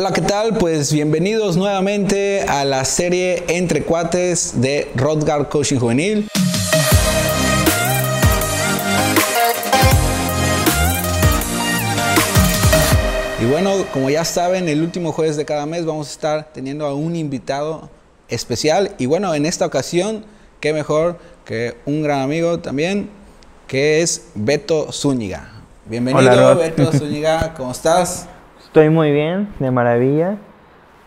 Hola, ¿qué tal? Pues bienvenidos nuevamente a la serie Entre Cuates de Rodgar Coaching Juvenil. Y bueno, como ya saben, el último jueves de cada mes vamos a estar teniendo a un invitado especial. Y bueno, en esta ocasión, qué mejor que un gran amigo también, que es Beto Zúñiga. Bienvenido, Beto Zúñiga, ¿cómo estás? Estoy muy bien, de maravilla.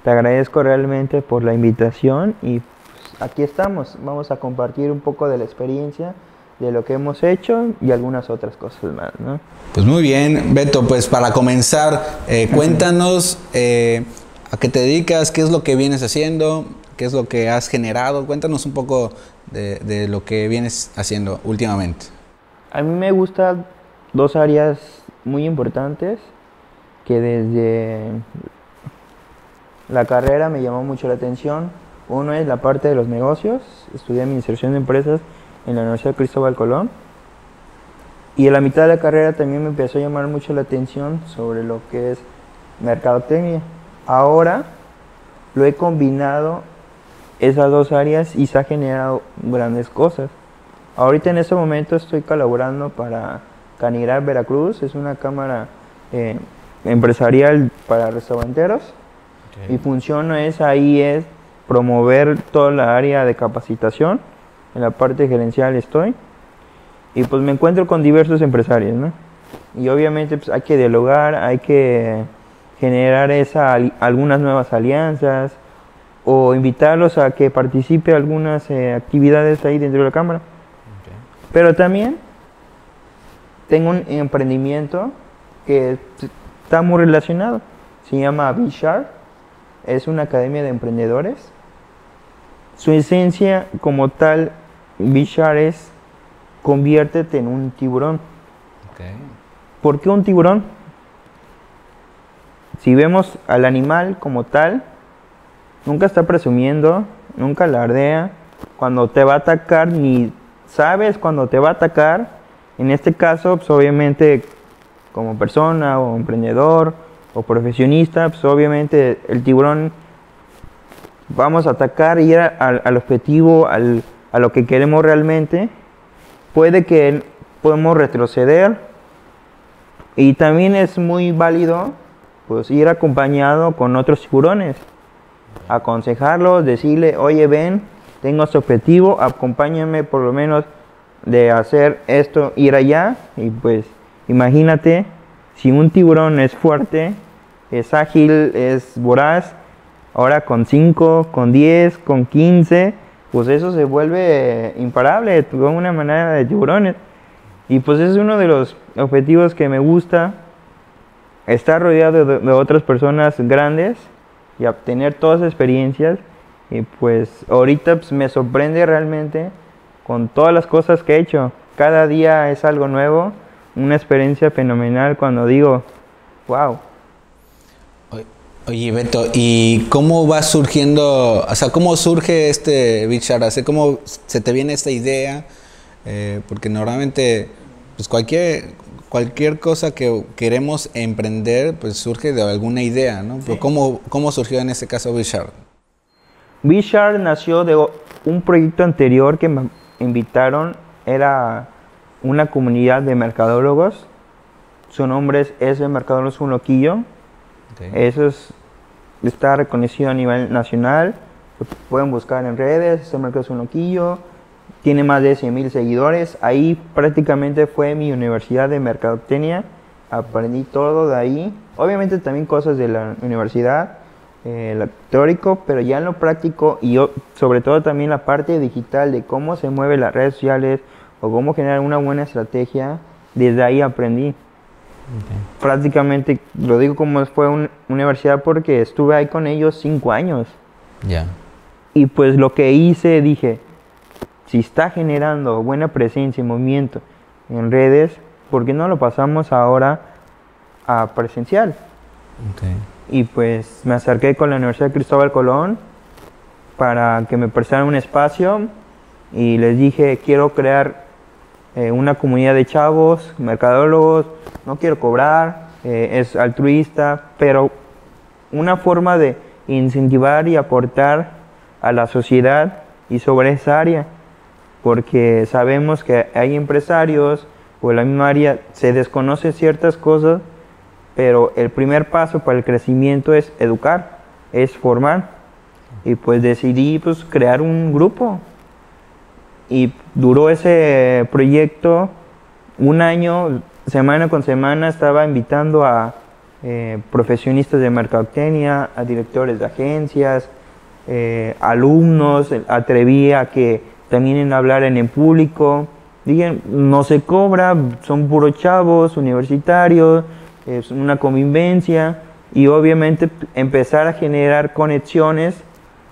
Te agradezco realmente por la invitación y pues, aquí estamos. Vamos a compartir un poco de la experiencia de lo que hemos hecho y algunas otras cosas más, ¿no? Pues muy bien, Beto, pues para comenzar, eh, cuéntanos eh, a qué te dedicas, qué es lo que vienes haciendo, qué es lo que has generado, cuéntanos un poco de, de lo que vienes haciendo últimamente. A mí me gustan dos áreas muy importantes que desde la carrera me llamó mucho la atención. Uno es la parte de los negocios, estudié administración de empresas en la Universidad Cristóbal Colón. Y en la mitad de la carrera también me empezó a llamar mucho la atención sobre lo que es mercadotecnia. Ahora lo he combinado esas dos áreas y se ha generado grandes cosas. Ahorita en este momento estoy colaborando para Canigrar Veracruz, es una cámara eh, empresarial para restauranteros. Mi función es ahí es promover toda la área de capacitación en la parte gerencial estoy. Y pues me encuentro con diversos empresarios, ¿no? Y obviamente pues hay que dialogar, hay que generar esa, algunas nuevas alianzas o invitarlos a que participe algunas eh, actividades ahí dentro de la cámara. Pero también tengo un emprendimiento que está muy relacionado. Se llama Bishar. Es una academia de emprendedores. Su esencia como tal Bishar es conviértete en un tiburón. ¿Por qué un tiburón? Si vemos al animal como tal, nunca está presumiendo, nunca alardea. Cuando te va a atacar, ni sabes cuando te va a atacar. En este caso, pues obviamente, como persona o emprendedor o profesionista, pues obviamente el tiburón vamos a atacar y ir al objetivo, al, a lo que queremos realmente, puede que podemos retroceder. Y también es muy válido pues ir acompañado con otros tiburones, aconsejarlos, decirle, oye ven, tengo este objetivo, acompáñame por lo menos de hacer esto, ir allá y pues imagínate si un tiburón es fuerte, es ágil, es voraz, ahora con 5, con 10, con 15, pues eso se vuelve imparable, de una manera de tiburones. Y pues es uno de los objetivos que me gusta, estar rodeado de, otras personas grandes y obtener todas esas experiencias. Y pues ahorita pues, me sorprende realmente con todas las cosas que he hecho. Cada día es algo nuevo, una experiencia fenomenal cuando digo, wow, Oye, Beto, ¿y cómo va surgiendo, o sea, cómo surge este Bichara? ¿Cómo se te viene esta idea? Eh, porque normalmente, pues cualquier, cualquier cosa que queremos emprender, pues surge de alguna idea, ¿no? Pero ¿cómo, ¿cómo, surgió en este caso Bichar? Bichar nació de un proyecto anterior que me invitaron, era una comunidad de mercadólogos. Su nombre es ese Mercadólogos Un Loquillo eso es, está reconocido a nivel nacional. pueden buscar en redes, mercado es un loquillo. Tiene más de 100 mil seguidores. Ahí prácticamente fue mi universidad de mercadotecnia. Aprendí todo de ahí. Obviamente también cosas de la universidad, eh, lo teórico, pero ya en lo práctico y sobre todo también la parte digital de cómo se mueven las redes sociales o cómo generar una buena estrategia. Desde ahí aprendí. Prácticamente, lo digo como fue una universidad porque estuve ahí con ellos cinco años. Ya. Y pues lo que hice, dije, si está generando buena presencia y movimiento en redes, ¿por qué no lo pasamos ahora a presencial? Y pues me acerqué con la Universidad de Cristóbal Colón para que me prestaran un espacio y les dije, quiero crear eh, una comunidad de chavos, mercadólogos, no quiero cobrar, eh, es altruista, pero una forma de incentivar y aportar a la sociedad y sobre esa área, porque sabemos que hay empresarios o en la misma área se desconocen ciertas cosas, pero el primer paso para el crecimiento es educar, es formar. Y pues decidí pues crear un grupo. Y duró ese proyecto un año, semana con semana estaba invitando a eh, profesionistas de mercadotecnia, a directores de agencias, eh, alumnos, atreví a que también hablar en público. Dije, no se cobra, son puros chavos, universitarios, es una convivencia y obviamente empezar a generar conexiones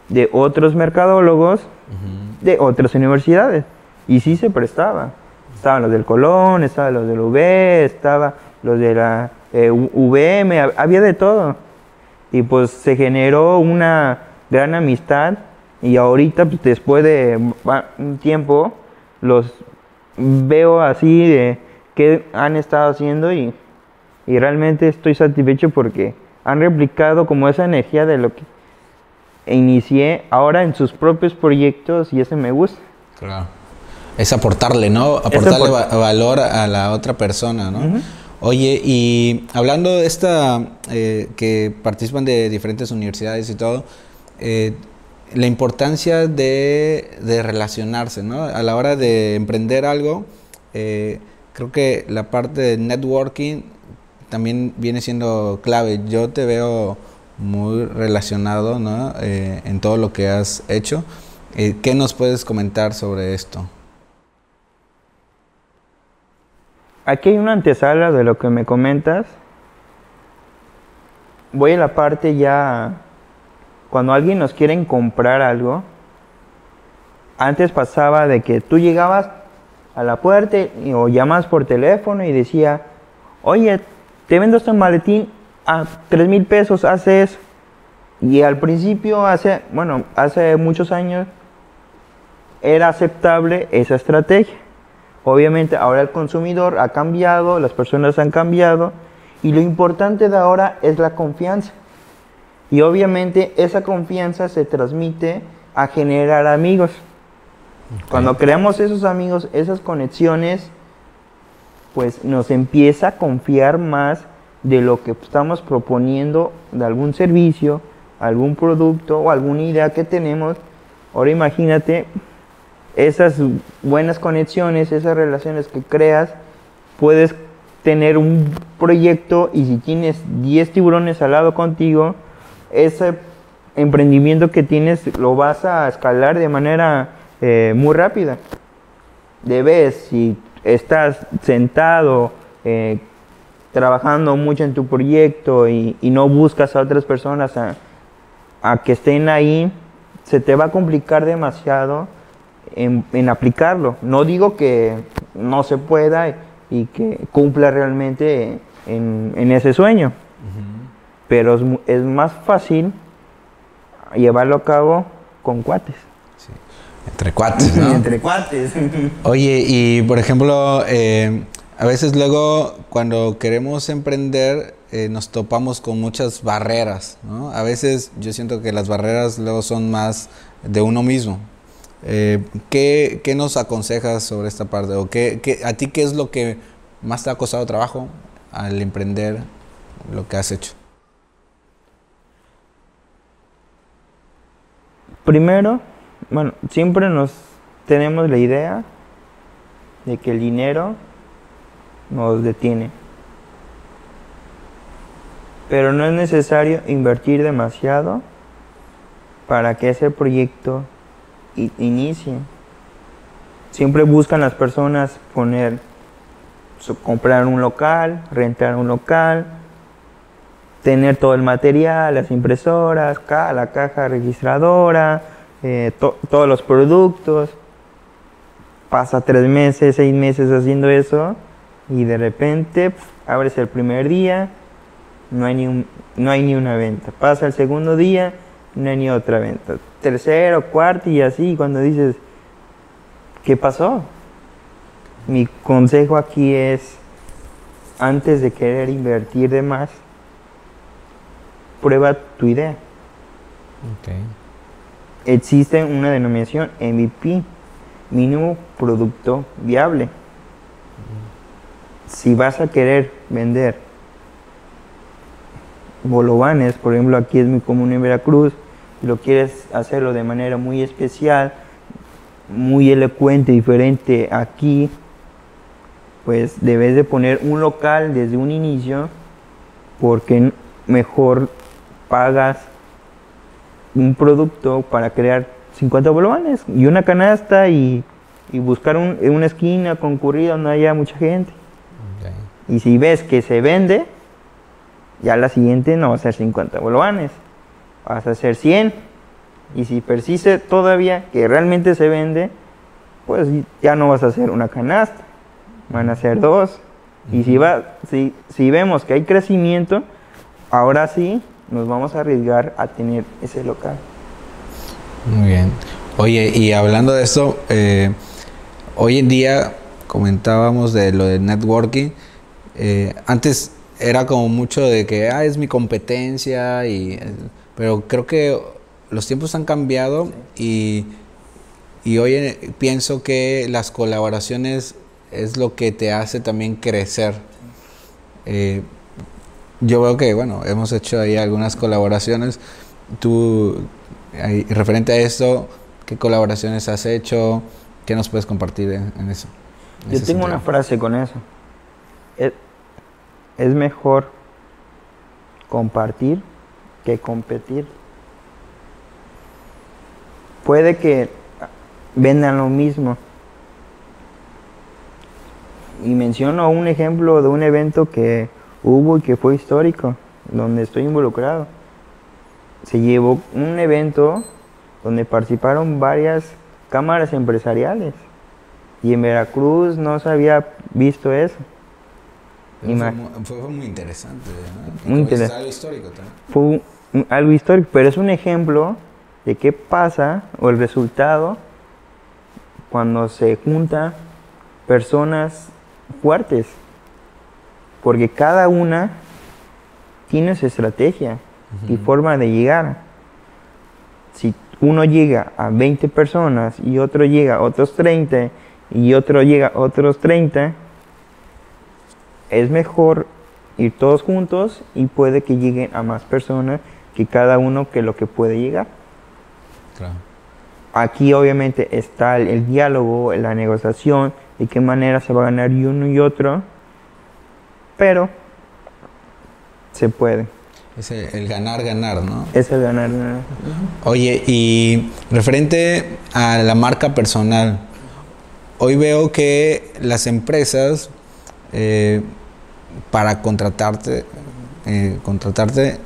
de otros mercadólogos de otras universidades. Y sí se prestaba. Estaban los del Colón, estaban los del UB, estaban los de la eh, había de todo. Y pues se generó una gran amistad y ahorita pues, después de un tiempo los veo así de qué han estado haciendo y, y realmente estoy satisfecho porque han replicado como esa energía de lo que inicié ahora en sus propios proyectos y ese me gusta. Claro. Es aportarle, ¿no? Aportarle valor a la otra persona, ¿no? Oye, y hablando de esta, eh, que participan de diferentes universidades y todo, eh, la importancia de, relacionarse, ¿no? A la hora de emprender algo, eh, creo que la parte de networking también viene siendo clave. Yo te veo muy relacionado, ¿no? en todo lo que has hecho. ¿Qué nos puedes comentar sobre esto? Aquí hay una antesala de lo que me comentas. Voy a la parte ya cuando alguien nos quiere comprar algo. Antes pasaba de que tú llegabas a la puerta o llamas por teléfono y decía, oye, te vendo este maletín a tres mil pesos, haces. Y al principio, hace, bueno, hace muchos años, era aceptable esa estrategia. Obviamente ahora el consumidor ha cambiado, las personas han cambiado y lo importante de ahora es la confianza. Y obviamente esa confianza se transmite a generar amigos. Cuando creamos esos amigos, esas conexiones, pues nos empieza a confiar más de lo que estamos proponiendo de algún servicio, algún producto o alguna idea que tenemos. Ahora imagínate esas buenas conexiones, esas relaciones que creas, puedes tener un proyecto y si tienes 10 tiburones al lado contigo, ese emprendimiento que tienes lo vas a escalar de manera eh, muy rápida. Debes, si estás sentado, eh, trabajando mucho en tu proyecto y, no buscas a otras personas a que estén ahí, se te va a complicar demasiado en, aplicarlo. No digo que no se pueda y que cumpla realmente en, ese sueño, pero es, más fácil llevarlo a cabo con cuates. Entre cuates, Entre cuates. Oye, y por ejemplo, eh, a veces luego cuando queremos emprender eh, nos topamos con muchas barreras, ¿no? A veces yo siento que las barreras luego son más de uno mismo, eh, ¿qué, ¿qué, nos aconsejas sobre esta parte? ¿O qué, qué, ¿A ti qué es lo que más te ha costado trabajo al emprender lo que has hecho? Primero, bueno, siempre nos tenemos la idea de que el dinero nos detiene. Pero no es necesario invertir demasiado para que ese proyecto inicien. Siempre buscan las personas poner, comprar un local, rentar un local, tener todo el material, las impresoras, la caja registradora, eh, todos los productos. Pasa tres meses, seis meses haciendo eso y de repente abres el primer día, no hay, ni no hay ni una venta. Pasa el segundo día, no hay ni otra venta tercero, cuarto y así, cuando dices, ¿qué pasó? Mi consejo aquí es, antes de querer invertir de más, prueba tu idea. Existe una denominación MVP, mínimo producto viable. Si vas a querer vender bolovanes, por ejemplo, aquí es muy común en Veracruz, y lo quieres hacerlo de manera muy especial, muy elocuente, diferente aquí, pues debes de poner un local desde un inicio porque mejor pagas un producto para crear 50 bolovanes y una canasta y, buscar una esquina concurrida donde haya mucha gente. Y si ves que se vende, ya la siguiente no va a ser 50 bolovanes, vas a hacer 100. Y si persiste todavía que realmente se vende, pues ya no vas a hacer una canasta, van a ser dos. Y si, va, si, si vemos que hay crecimiento, ahora sí nos vamos a arriesgar a tener ese local. Muy bien. Oye, y hablando de esto, eh, hoy en día comentábamos de lo de networking. Eh, antes era como mucho de que ah, es mi competencia, y, pero creo que los tiempos han cambiado y, y hoy pienso que las colaboraciones es lo que te hace también crecer. Eh, yo veo que, bueno, hemos hecho ahí algunas colaboraciones. Tú, referente a esto, ¿qué colaboraciones has hecho? ¿Qué nos puedes compartir en, eso? yo tengo una frase con eso. Es, mejor compartir que competir. Puede que vendan lo mismo. Y menciono un ejemplo de un evento que hubo y que fue histórico, donde estoy involucrado. Se llevó un evento donde participaron varias cámaras empresariales y en Veracruz no se había visto eso. Fue, muy interesante. Muy interesante. Algo histórico también. Fue algo histórico, pero es un ejemplo de qué pasa o el resultado cuando se juntan personas fuertes porque cada una tiene su estrategia y forma de llegar. Si uno llega a 20 personas y otro llega a otros 30 y otro llega a otros 30, es mejor ir todos juntos y puede que lleguen a más personas que cada uno que lo que puede llegar. Aquí obviamente está el, el diálogo, la negociación, de qué manera se va a ganar uno y otro pero se puede. Es el, ganar, ganar, ¿no? Es el ganar, ganar. Oye, y referente a la marca personal, hoy veo que las empresas eh, para contratarte, eh, contratarte,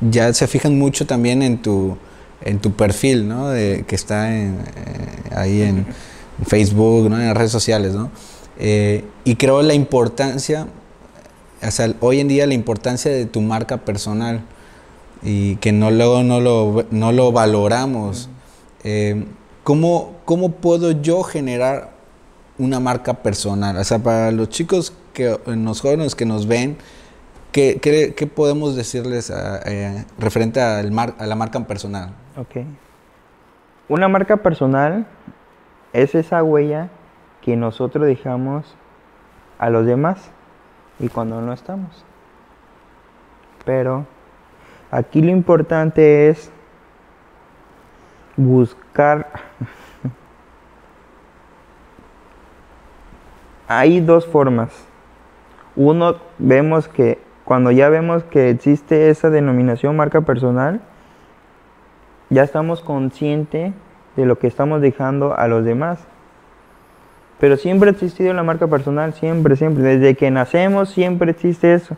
ya se fijan mucho también en tu, en tu perfil, ¿no? De, que está en, eh, ahí en Facebook, ¿no? En las redes sociales, ¿no? y creo la importancia hoy en día la importancia de tu marca personal y que no, luego no lo, no lo valoramos. Eh, ¿cómo, puedo yo generar una marca personal? O sea, para los chicos, que, los jóvenes que nos ven, ¿qué, qué, podemos decirles eh, referente al a la marca personal? Ok. Una marca personal es esa huella que nosotros dejamos a los demás y cuando no estamos. Pero aquí lo importante es buscar... Hay dos formas. Uno, vemos que cuando ya vemos que existe esa denominación marca personal, ya estamos conscientes de lo que estamos dejando a los demás. Pero siempre ha existido la marca personal, siempre, siempre. Desde que nacemos siempre existe eso.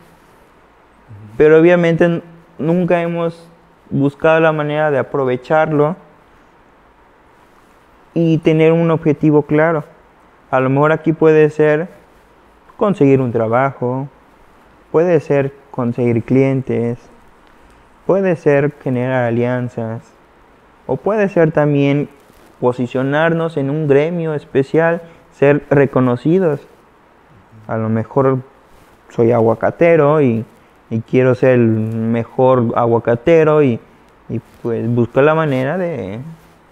Pero obviamente nunca hemos buscado la manera de aprovecharlo y tener un objetivo claro. A lo mejor aquí puede ser conseguir un trabajo, puede ser conseguir clientes, puede ser generar alianzas, o puede ser también posicionarnos en un gremio especial ser reconocidos. A lo mejor soy aguacatero y y quiero ser el mejor aguacatero y, y pues busco la manera de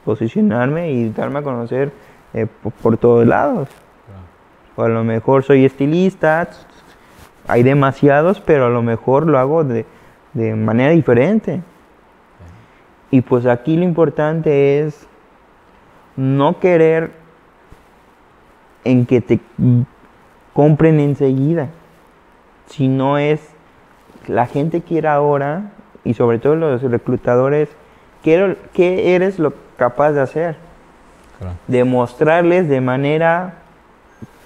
posicionarme y darme a conocer eh, por, por todos lados. O a lo mejor soy estilista, hay demasiados, pero a lo mejor lo hago de, de manera diferente. Y pues aquí lo importante es no querer en que te compren enseguida, sino es la gente quiere ahora, y sobre todo los reclutadores, ¿qué eres lo capaz de hacer? Claro. Demostrarles de manera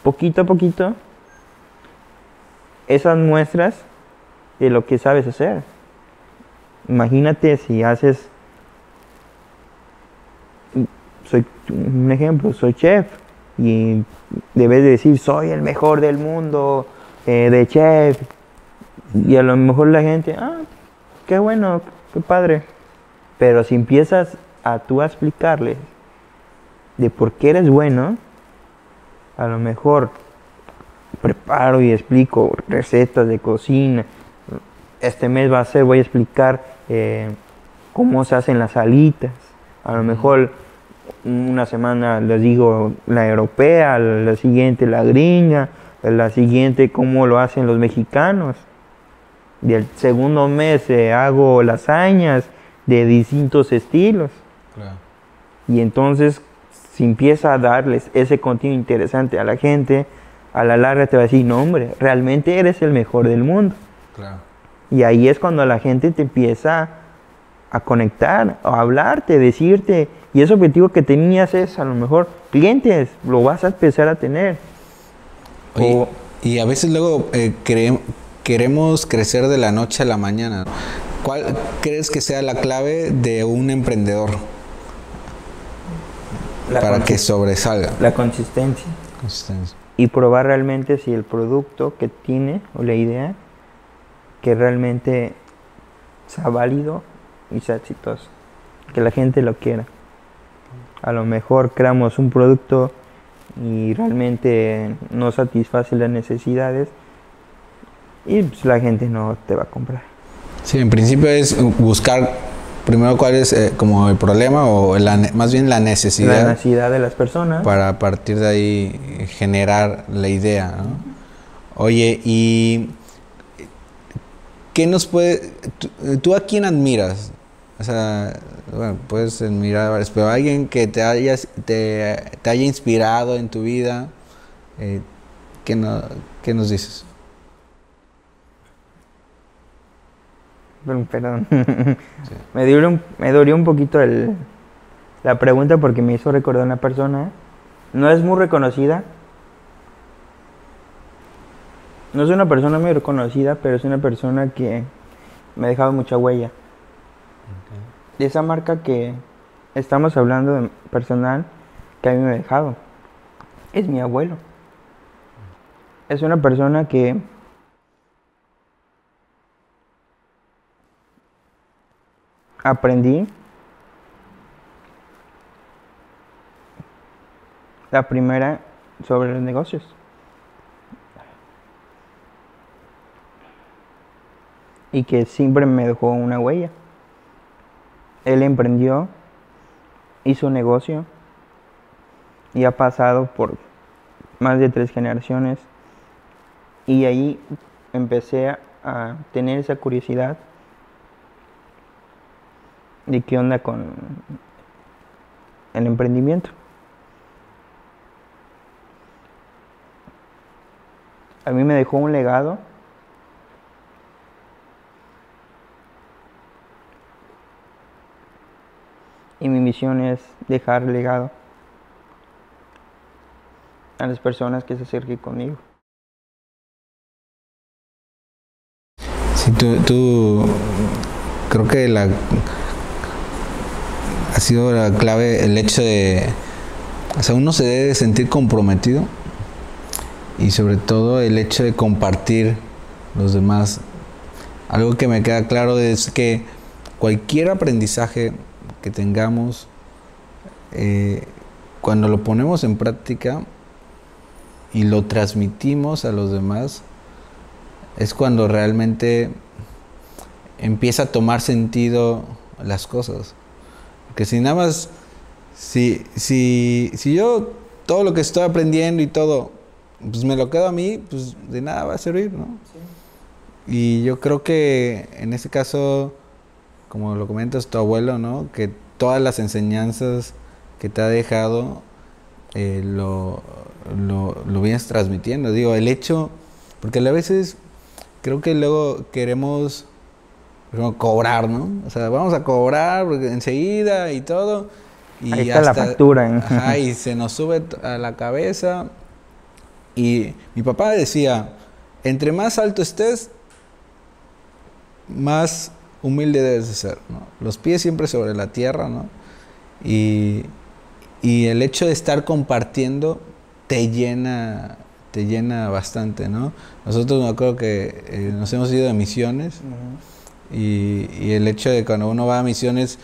poquito a poquito esas muestras de lo que sabes hacer. Imagínate si haces, soy un ejemplo, soy chef y debes de decir soy el mejor del mundo eh, de chef y a lo mejor la gente, ah, qué bueno, qué padre. Pero si empiezas a tú a explicarles de por qué eres bueno, a lo mejor preparo y explico recetas de cocina. Este mes va a ser, voy a explicar eh, cómo se hacen las alitas. A lo mejor una semana les digo la europea, la siguiente la gringa, la siguiente cómo lo hacen los mexicanos. Y el segundo mes eh, hago lasañas de distintos estilos. Claro. Y entonces, si empieza a darles ese contenido interesante a la gente, a la larga te va a decir, no hombre, realmente eres el mejor del mundo. Claro. Y ahí es cuando la gente te empieza a conectar, a hablarte, decirte, y ese objetivo que tenías es a lo mejor clientes, lo vas a empezar a tener. Oye, O- y a veces luego eh, queremos crecer de la noche a la mañana. ¿Cuál crees que sea la clave de un emprendedor La para que sobresalga? La consistencia. Consistencia. Y probar realmente si el producto que tiene o la idea que realmente sea válido y sea exitoso. Que la gente lo quiera. A lo mejor creamos un producto y realmente no satisface las necesidades y pues, la gente no te va a comprar. Sí, en principio es buscar primero cuál es eh, como el problema o la más bien la La necesidad necesidad de las personas. para a partir de ahí eh, generar la idea. ¿no? Oye, ¿y qué nos puede... tú- ¿Tú a quién admiras? O sea, bueno, puedes admirar a varios, pero alguien que te, hayas, te, te haya inspirado en tu vida, eh, ¿qué, no- qué nos dices? Perdón, me, dolió un, me dolió un poquito el, la pregunta porque me hizo recordar una persona. No es muy reconocida. No es una persona muy reconocida, pero es una persona que me ha dejado mucha huella. De esa marca que estamos hablando de personal que a mí me ha dejado. Es mi abuelo. Es una persona que aprendí la primera sobre los negocios. Y que siempre me dejó una huella. Él emprendió, hizo negocio y ha pasado por más de tres generaciones. Y ahí empecé a, a tener esa curiosidad de qué onda con el emprendimiento. A mí me dejó un legado y mi misión es dejar legado a las personas que se acerquen conmigo. Sí, tú, tú creo que la ha sido la clave el hecho de, o sea, uno se debe sentir comprometido y sobre todo el hecho de compartir los demás. Algo que me queda claro es que cualquier aprendizaje que tengamos, eh, cuando lo ponemos en práctica y lo transmitimos a los demás, es cuando realmente empieza a tomar sentido las cosas. Porque si nada más, si, si, si yo todo lo que estoy aprendiendo y todo, pues me lo quedo a mí, pues de nada va a servir, ¿no? Y yo creo que en este caso, como lo comentas tu abuelo, ¿no? Que todas las enseñanzas que te ha dejado eh, lo, lo, lo vienes transmitiendo. Digo, el hecho, porque a veces creo que luego queremos cobrar, ¿no? O sea, vamos a cobrar enseguida y todo. Y Ahí está la factura. ¿eh? Ajá, y se nos sube a la cabeza. Y mi papá decía, entre más alto estés, más humilde debes de ser, ¿no? Los pies siempre sobre la tierra, ¿no? Y, y el hecho de estar compartiendo te llena, te llena bastante, ¿no? Nosotros me acuerdo que eh, nos hemos ido de misiones y, el hecho de cuando uno va a misiones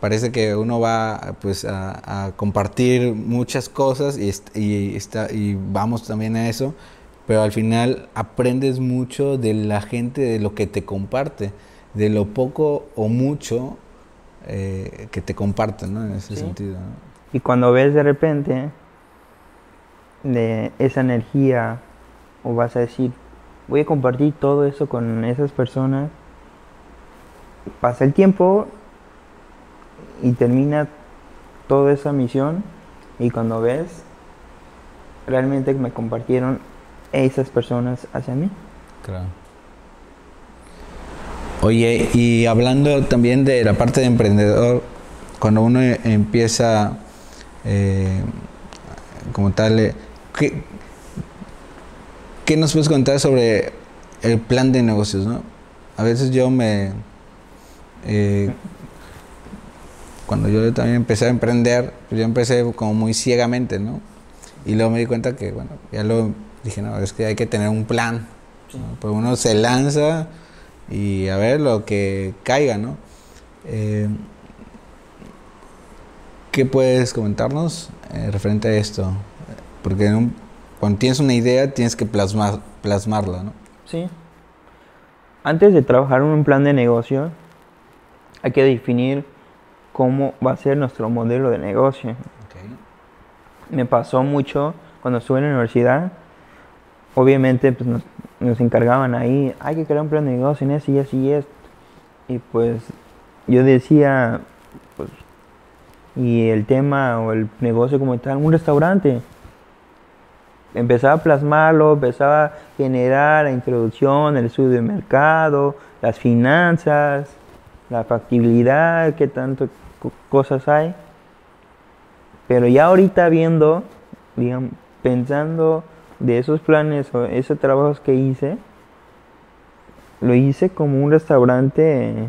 parece que uno va pues a, compartir muchas cosas y, y, está, y vamos también a eso, pero al final aprendes mucho de la gente, de lo que te comparte, de lo poco o mucho eh, que te comparten, ¿no? En ese sentido. Y cuando ves de repente de esa energía o vas a decir, voy a compartir todo eso con esas personas, pasa el tiempo y termina toda esa misión y cuando ves, realmente me compartieron esas personas hacia mí. Claro. Oye, y hablando también de la parte de emprendedor, cuando uno empieza eh, como tal, eh, ¿qué, ¿qué, nos puedes contar sobre el plan de negocios? ¿no? A veces yo me... Eh, cuando yo también empecé a emprender, pues yo empecé como muy ciegamente, ¿no? Y luego me di cuenta que, bueno, ya lo dije, no, es que hay que tener un plan. Pues uno se lanza y a ver lo que caiga, ¿no? Eh, ¿Qué puedes comentarnos eh, referente a esto? Porque cuando tienes una idea tienes que plasmar, plasmarla, ¿no? Sí. Antes de trabajar en un plan de negocio, hay que definir cómo va a ser nuestro modelo de negocio. Me pasó mucho cuando estuve en la universidad obviamente pues nos, encargaban ahí, hay que crear un plan de negocio en eso y así y esto. Y pues yo decía, pues, y el tema o el negocio como tal, un restaurante. Empezaba a plasmarlo, empezaba a generar la introducción, el estudio de mercado, las finanzas, la factibilidad, qué tanto cosas hay. Pero ya ahorita viendo, digamos, pensando de esos planes o esos trabajos que hice, lo hice como un restaurante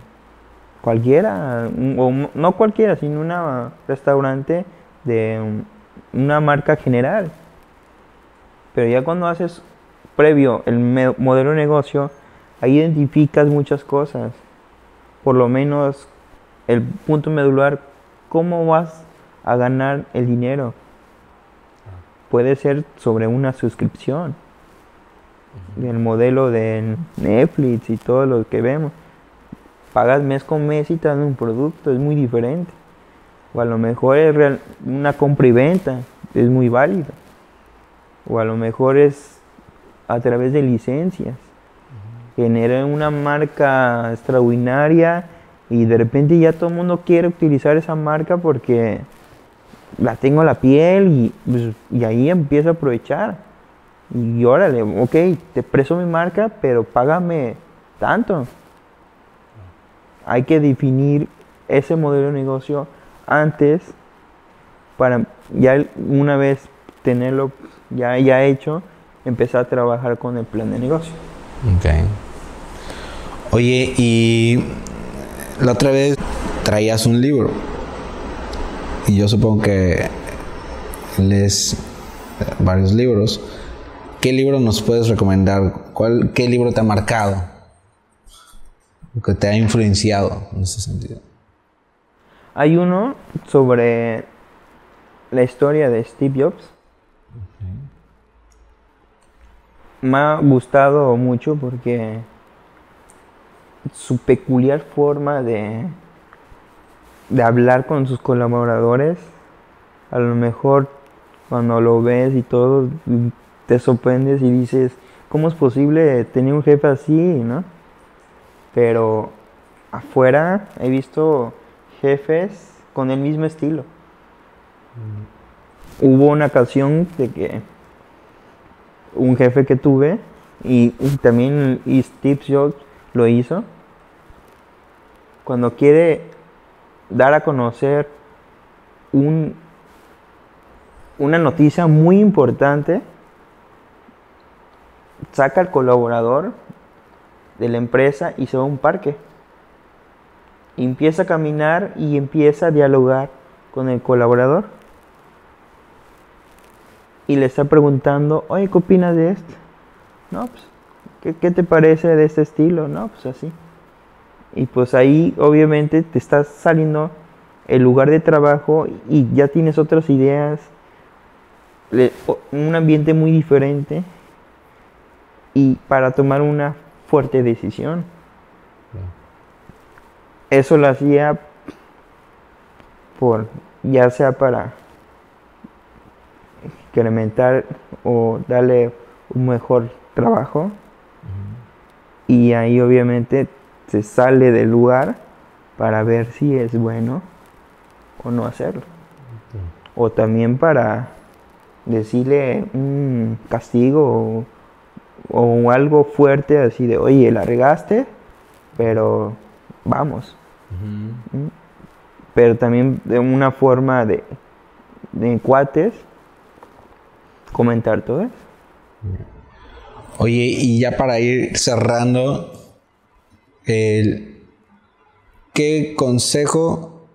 cualquiera, o no cualquiera, sino un restaurante de una marca general. Pero ya cuando haces previo el modelo de negocio, ahí identificas muchas cosas. Por lo menos el punto medular, cómo vas a ganar el dinero puede ser sobre una suscripción. El modelo de Netflix y todo lo que vemos. Pagas mes con mes y te dan un producto, es muy diferente. O a lo mejor es una compra y venta, es muy válido. O a lo mejor es a través de licencias. Genera una marca extraordinaria y de repente ya todo el mundo quiere utilizar esa marca porque la tengo la piel y, pues, y ahí empiezo a aprovechar. Y órale, ok, te preso mi marca, pero págame tanto. Hay que definir ese modelo de negocio antes para ya una vez tenerlo ya, ya hecho, empezar a trabajar con el plan de negocio. Ok. Oye, y la otra vez traías un libro. Y yo supongo que lees varios libros. ¿Qué libro nos puedes recomendar? ¿Cuál, ¿Qué libro te ha marcado? Que te ha influenciado en ese sentido. Hay uno sobre la historia de Steve Jobs. Me ha gustado mucho porque su peculiar forma de, de hablar con sus colaboradores, a lo mejor cuando lo ves y todo, te sorprendes y dices, ¿cómo es posible tener un jefe así, no? Pero afuera he visto jefes con el mismo estilo. Hubo una ocasión de que un jefe que tuve y, también Steve Jobs lo hizo. Cuando quiere dar a conocer un, una noticia muy importante, saca al colaborador de la empresa y se va a un parque. Empieza a caminar y empieza a dialogar con el colaborador. Y le está preguntando, oye, ¿qué opinas de esto? No, pues, ¿qué, ¿qué, te parece de este estilo? No, pues así. Y pues ahí obviamente te estás saliendo el lugar de trabajo y ya tienes otras ideas, un ambiente muy diferente y para tomar una fuerte decisión. Eso lo hacía por, ya sea para incrementar o darle un mejor trabajo. Y ahí obviamente se sale del lugar para ver si es bueno o no hacerlo. O también para decirle un castigo o, o, algo fuerte así de, oye, la regaste, pero vamos. ¿Mm? Pero también de una forma de, de cuates comentar todo eso. Oye, y ya para ir cerrando, el, ¿qué consejo,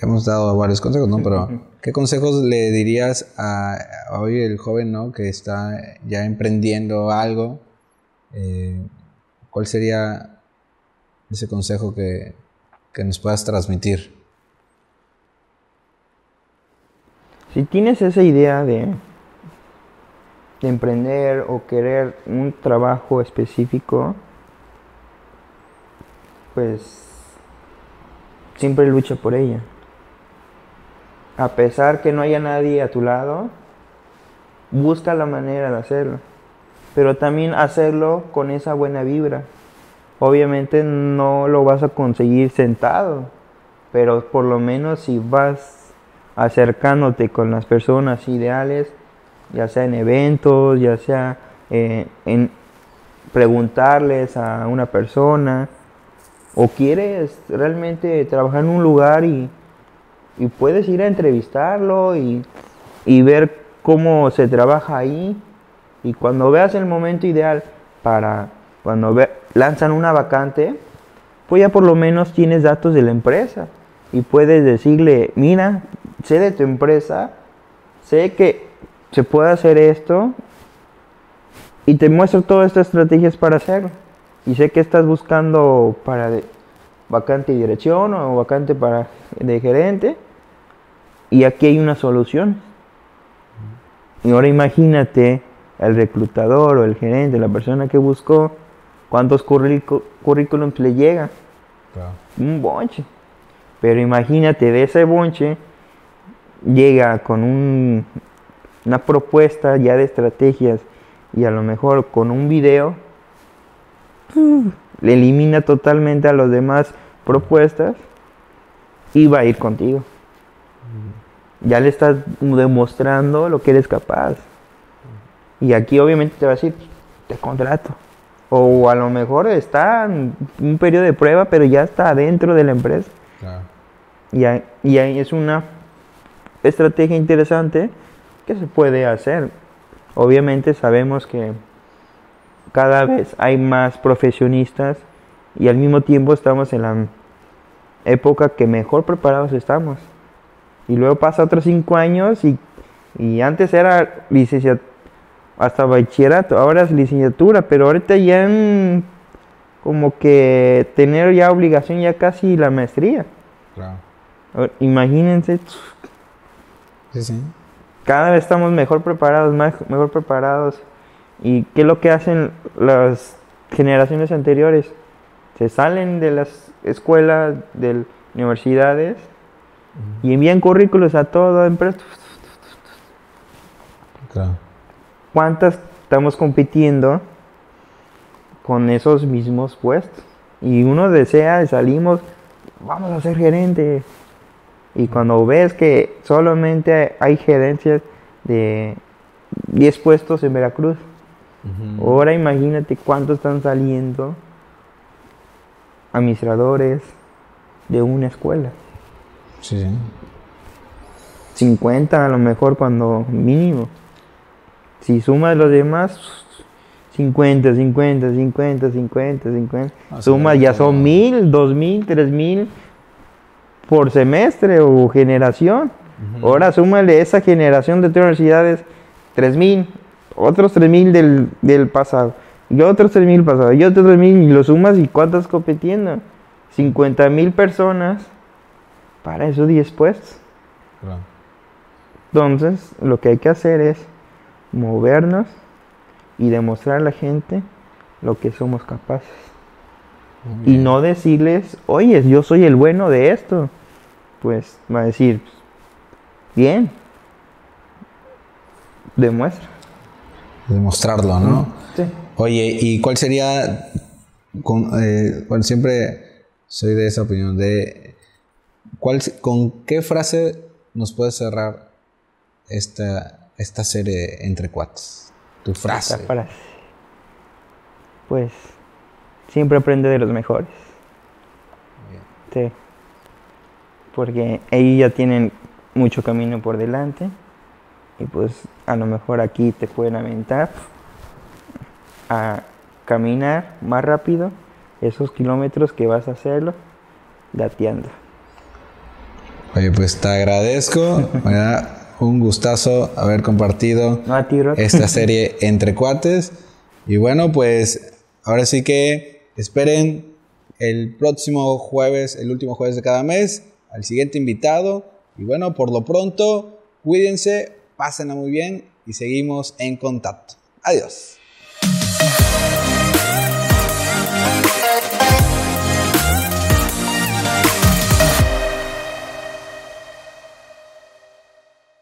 hemos dado varios consejos, ¿no? Pero, ¿qué consejos le dirías a, hoy el joven, ¿no? Que está ya emprendiendo algo. Eh, ¿Cuál sería ese consejo que, que nos puedas transmitir? Si tienes esa idea de, de emprender o querer un trabajo específico, pues siempre lucha por ella. A pesar que no haya nadie a tu lado, busca la manera de hacerlo. Pero también hacerlo con esa buena vibra. Obviamente no lo vas a conseguir sentado, pero por lo menos si vas acercándote con las personas ideales, ya sea en eventos, ya sea eh, en preguntarles a una persona, o quieres realmente trabajar en un lugar y, puedes ir a entrevistarlo y, ver cómo se trabaja ahí. Y cuando veas el momento ideal para cuando ve, lanzan una vacante, pues ya por lo menos tienes datos de la empresa y puedes decirle, mira, sé de tu empresa, sé que se puede hacer esto y te muestro todas estas estrategias para hacerlo. Y sé que estás buscando para vacante de dirección o vacante para de gerente y aquí hay una solución. Y ahora imagínate el reclutador o el gerente, la persona que buscó, cuántos currículums le llega. Un bonche. Pero imagínate, de ese bonche llega con un, una propuesta ya de estrategias y a lo mejor con un video, le elimina totalmente a las demás propuestas y va a ir contigo. Ya le estás demostrando lo que eres capaz. Y aquí obviamente te va a decir, te contrato. O a lo mejor está en un periodo de prueba, pero ya está dentro de la empresa. Y, ahí, es una estrategia interesante que se puede hacer. Obviamente sabemos que cada vez hay más profesionistas y al mismo tiempo estamos en la época que mejor preparados estamos. Y luego pasa otros cinco años y, y antes era licenciatura hasta bachillerato, ahora es licenciatura, pero ahorita ya en, como que tener ya obligación ya casi la maestría. Claro. Imagínense. Sí, sí. Cada vez estamos mejor preparados, más, mejor preparados. ¿Y qué es lo que hacen las generaciones anteriores? Se salen de las escuelas, de universidades y envían currículos a toda empresa. Claro. ¿Cuántas estamos compitiendo con esos mismos puestos? Y uno desea, salimos, vamos a ser gerente. Y cuando ves que solamente hay gerencias de 10 puestos en Veracruz, ahora imagínate cuántos están saliendo administradores de una escuela. Sí, sí. 50 a lo mejor cuando mínimo. Si sumas los demás, 50, 50, 50, 50, 50. Ah, Sumas sí, ya son mil, dos mil, tres mil por semestre o generación. Ahora súmale esa generación de tres universidades, tres mil, otros tres mil del, del pasado, y otros tres mil pasado, y otros tres mil, y lo sumas y cuántas compitiendo. 50 mil personas para esos 10 puestos. Claro. Entonces, lo que hay que hacer es movernos y demostrar a la gente lo que somos capaces. Muy Y bien. no decirles, oye, yo soy el bueno de esto. Pues va a decir, bien, demuestra. Demostrarlo, ¿no? Sí. Oye, ¿y cuál sería, con, eh, bueno, siempre soy de esa opinión, de cuál, con qué frase nos puedes cerrar esta, esta serie entre cuates? Tu frase. Esta frase. Pues siempre aprende de los mejores. Sí. Porque ellos ya tienen mucho camino por delante. Y pues a lo mejor aquí te pueden aventar a caminar más rápido esos kilómetros que vas a hacerlo gateando. Oye, pues te agradezco, me da un gustazo haber compartido esta serie entre cuates. Y bueno, pues ahora sí que esperen el próximo jueves, el último jueves de cada mes, al siguiente invitado. Y bueno, por lo pronto, cuídense, pásenla muy bien y seguimos en contacto. Adiós.